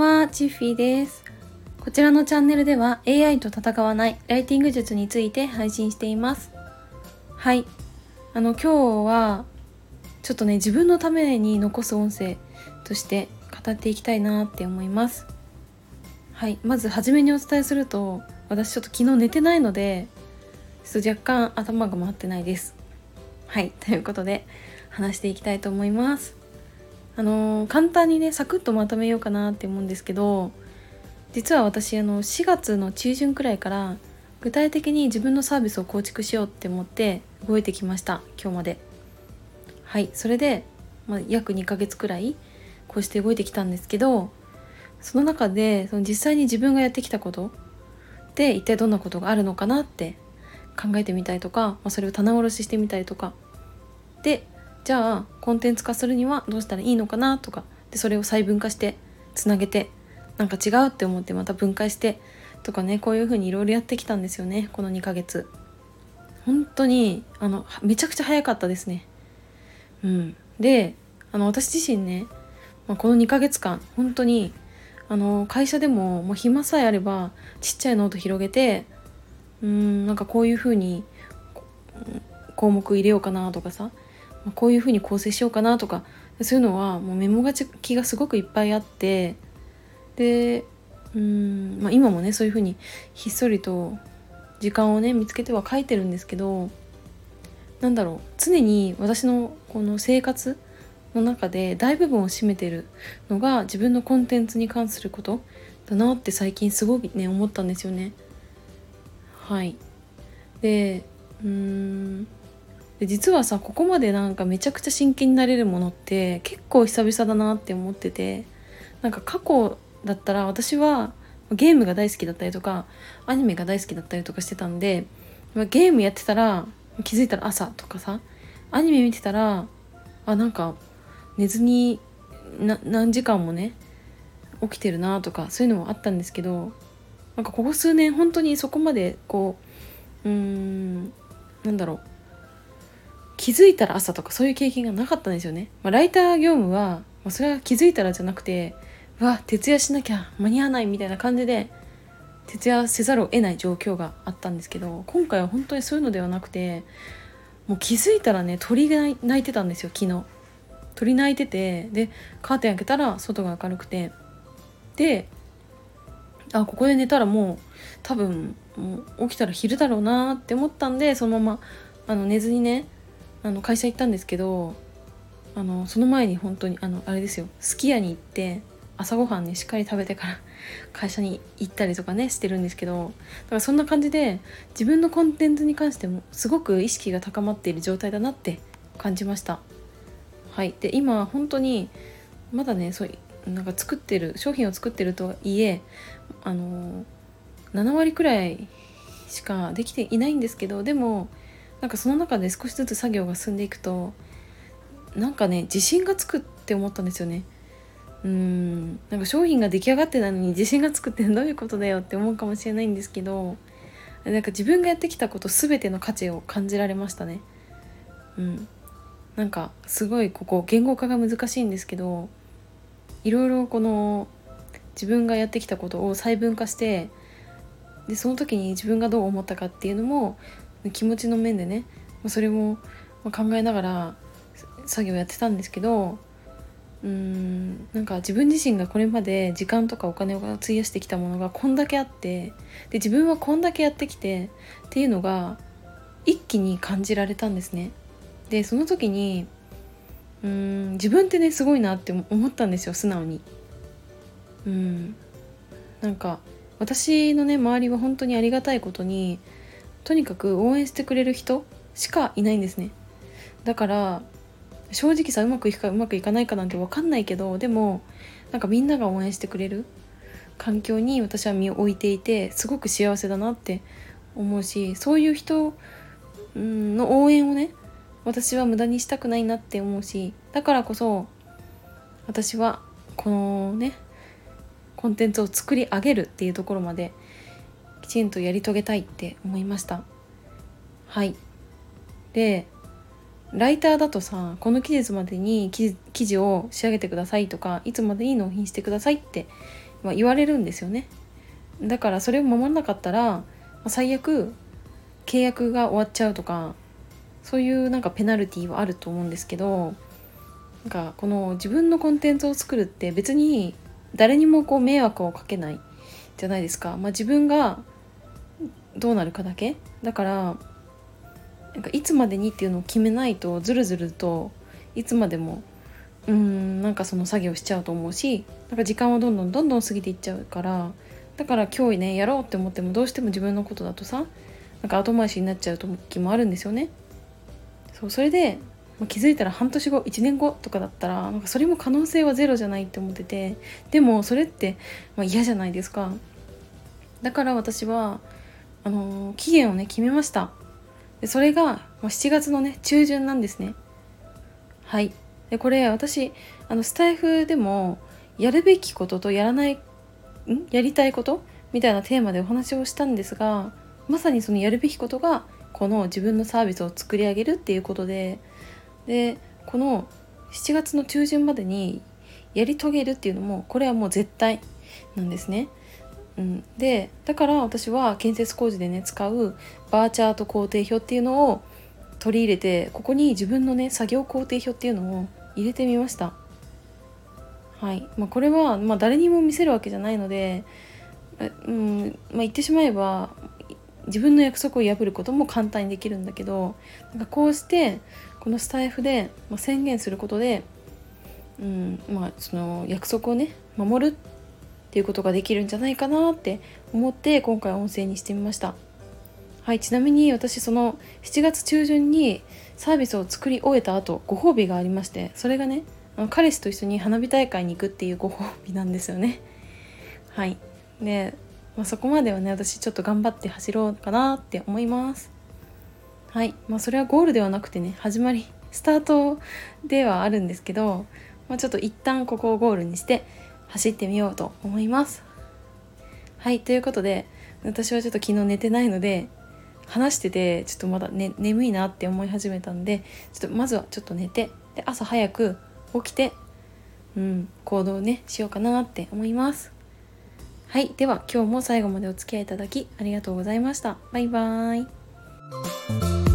は、チッフィーです。こちらのチャンネルでは AI と戦わないライティング術について配信しています。はい。あの、今日は、ちょっとね、自分のために残す音声として語っていきたいなって思います。はい。まず、初めにお伝えすると、私ちょっと昨日寝てないので、ちょっと若干頭が回ってないです。はい。ということで、話していきたいと思います。あのー簡単にねサクッとまとめようかなって思うんですけど実は私あの4月の中旬くらいから具体的に自分のサービスを構築しようって思って動いてきました今日まで。はいそれで、まあ、約2ヶ月くらいこうして動いてきたんですけどその中でその実際に自分がやってきたことで一体どんなことがあるのかなって考えてみたりとか、まあ、それを棚卸ししてみたりとかでじゃあコンテンツ化するにはどうしたらいいのかなとかでそれを細分化してつなげてなんか違うって思ってまた分解してとかねこういう風にいろいろやってきたんですよねこの2ヶ月。本当にあのめちゃくちゃ早かったですね。うん。であの私自身ね、まあ、この2ヶ月間本当にあの会社でももう暇さえあればちっちゃいノート広げてうんなんかこういう風に項目入れようかなとかさこういうふうに構成しようかなとかそういうのはもうメモ書きがすごくいっぱいあってでうん、まあ、今もねそういうふうにひっそりと時間をね見つけては書いてるんですけどなんだろう常に私のこの生活の中で大部分を占めてるのが自分のコンテンツに関することだなって最近すごいね思ったんですよね。はいでうーんで実はさここまでなんかめちゃくちゃ真剣になれるものって結構久々だなって思っててなんか過去だったら私はゲームが大好きだったりとかアニメが大好きだったりとかしてたんでゲームやってたら気づいたら朝とかさアニメ見てたらあなんか寝ずにな何時間もね起きてるなとかそういうのもあったんですけどなんかここ数年本当にそこまでこううーんなんだろう気づいたら朝とかそういう経験がなかったんですよね。まあ、ライター業務は、まあ、それは気づいたらじゃなくてうわ徹夜しなきゃ間に合わないみたいな感じで徹夜せざるを得ない状況があったんですけど今回は本当にそういうのではなくてもう気づいたらね鳥が鳴いてたんですよ昨日。鳥鳴いててでカーテン開けたら外が明るくてであここで寝たらもう多分もう起きたら昼だろうなって思ったんでそのままあの寝ずにねあの会社行ったんですけどあのその前に本当にあのあれですよすき家に行って朝ごはんねしっかり食べてから会社に行ったりとかねしてるんですけどだからそんな感じで自分のコンテンツに関してもすごく意識が高まっている状態だなって感じました。はい。で今本当にまだねそうなんか作ってる商品を作ってるとはいえあの7割くらいしかできていないんですけどでもなんかその中で少しずつ作業が進んでいくとなんかね自信がつくって思ったんですよね。うん。なんか商品が出来上がってないのに自信がつくってどういうことだよって思うかもしれないんですけどなんか自分がやってきたこと全ての価値を感じられましたね。うん。なんかすごいここ言語化が難しいんですけどいろいろこの自分がやってきたことを細分化してでその時に自分がどう思ったかっていうのも気持ちの面でねそれも考えながら作業やってたんですけどうーんなんか自分自身がこれまで時間とかお金を費やしてきたものがこんだけあってで自分はこんだけやってきてっていうのが一気に感じられたんですね。でその時にうーん自分ってねすごいなって思ったんですよ素直に。うんなんか私のね周りは本当にありがたいことにとにかく応援してくれる人しかいないんですね。だから正直さうまくいくかうまくいかないかなんて分かんないけどでもなんかみんなが応援してくれる環境に私は身を置いていてすごく幸せだなって思うしそういう人の応援をね私は無駄にしたくないなって思うしだからこそ私はこのねコンテンツを作り上げるっていうところまでちんとやり遂げたいって思いました。はい。でライターだとさこの期日までに記記事を仕上げてくださいとかいつまでに納品してくださいってまあ、言われるんですよね。だからそれを守らなかったら、ま、最悪契約が終わっちゃうとかそういうなんかペナルティーはあると思うんですけどなんかこの自分のコンテンツを作るって別に誰にもこう迷惑をかけないじゃないですか、まあ、自分がどうなるかだけ？だからなんかいつまでにっていうのを決めないとずるずるといつまでもうんなんかその作業しちゃうと思うしなんか時間はどんどんどんどん過ぎていっちゃうからだから今日ねやろうって思ってもどうしても自分のことだとさなんか後回しになっちゃう時もあるんですよね。そうそれで、まあ、気づいたら半年後1年後とかだったらなんかそれも可能性はゼロじゃないって思っててでもそれって、まあ、嫌じゃないですか。だから私はあのー、期限をね決めました。でそれが、まあ、7月のね中旬なんですね。はい。でこれ私あのスタイフでもやるべきこととやらないん？やりたいこと？みたいなテーマでお話をしたんですがまさにそのやるべきことがこの自分のサービスを作り上げるっていうことででこの7月の中旬までにやり遂げるっていうのもこれはもう絶対なんですね。うん、でだから私は建設工事でね使うバーチャート工程表っていうのを取り入れてここに自分のね作業工程表っていうのを入れてみました。はい。まあ、これは、まあ、誰にも見せるわけじゃないので、うんまあ、言ってしまえば自分の約束を破ることも簡単にできるんだけどなんかこうしてこのスタイフで、宣言することで、うんまあ、その約束をね守るっていうことができるんじゃないかなって思って今回音声にしてみました。はいちなみに私その7月中旬にサービスを作り終えた後ご褒美がありましてそれがね彼氏と一緒に花火大会に行くっていうご褒美なんですよね。はい。で、まあ、そこまではね私ちょっと頑張って走ろうかなって思います。はい。まあそれはゴールではなくてね始まりスタートではあるんですけど、まあ、ちょっと一旦ここをゴールにして走ってみようと思います。はいということで私はちょっと昨日寝てないので話しててちょっとまだ、ね、眠いなって思い始めたんでちょっとまずはちょっと寝てで朝早く起きて、うん、行動ねしようかなって思います。はいでは今日も最後までお付き合いいただきありがとうございました。バイバーイ。